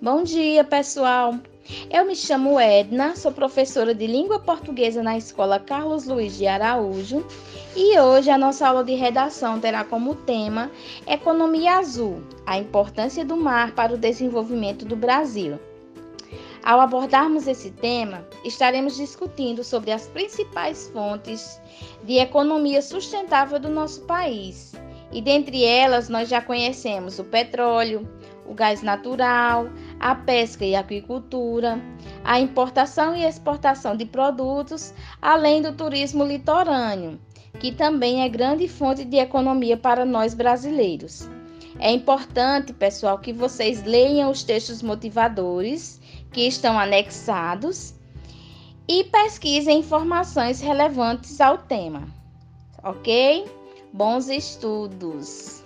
Bom dia, pessoal. Eu me chamo Edna, sou professora de língua portuguesa na Escola Carlos Luiz de Araújo e hoje a nossa aula de redação terá como tema Economia Azul: a importância do mar para o desenvolvimento do Brasil. Ao abordarmos esse tema, estaremos discutindo sobre as principais fontes de economia sustentável do nosso país. E dentre elas, nós já conhecemos o petróleo, o gás natural, a pesca e aquicultura, a importação e exportação de produtos, além do turismo litorâneo, que também é grande fonte de economia para nós brasileiros. É importante, pessoal, que vocês leiam os textos motivadores que estão anexados e pesquisem informações relevantes ao tema. Ok? Bons estudos!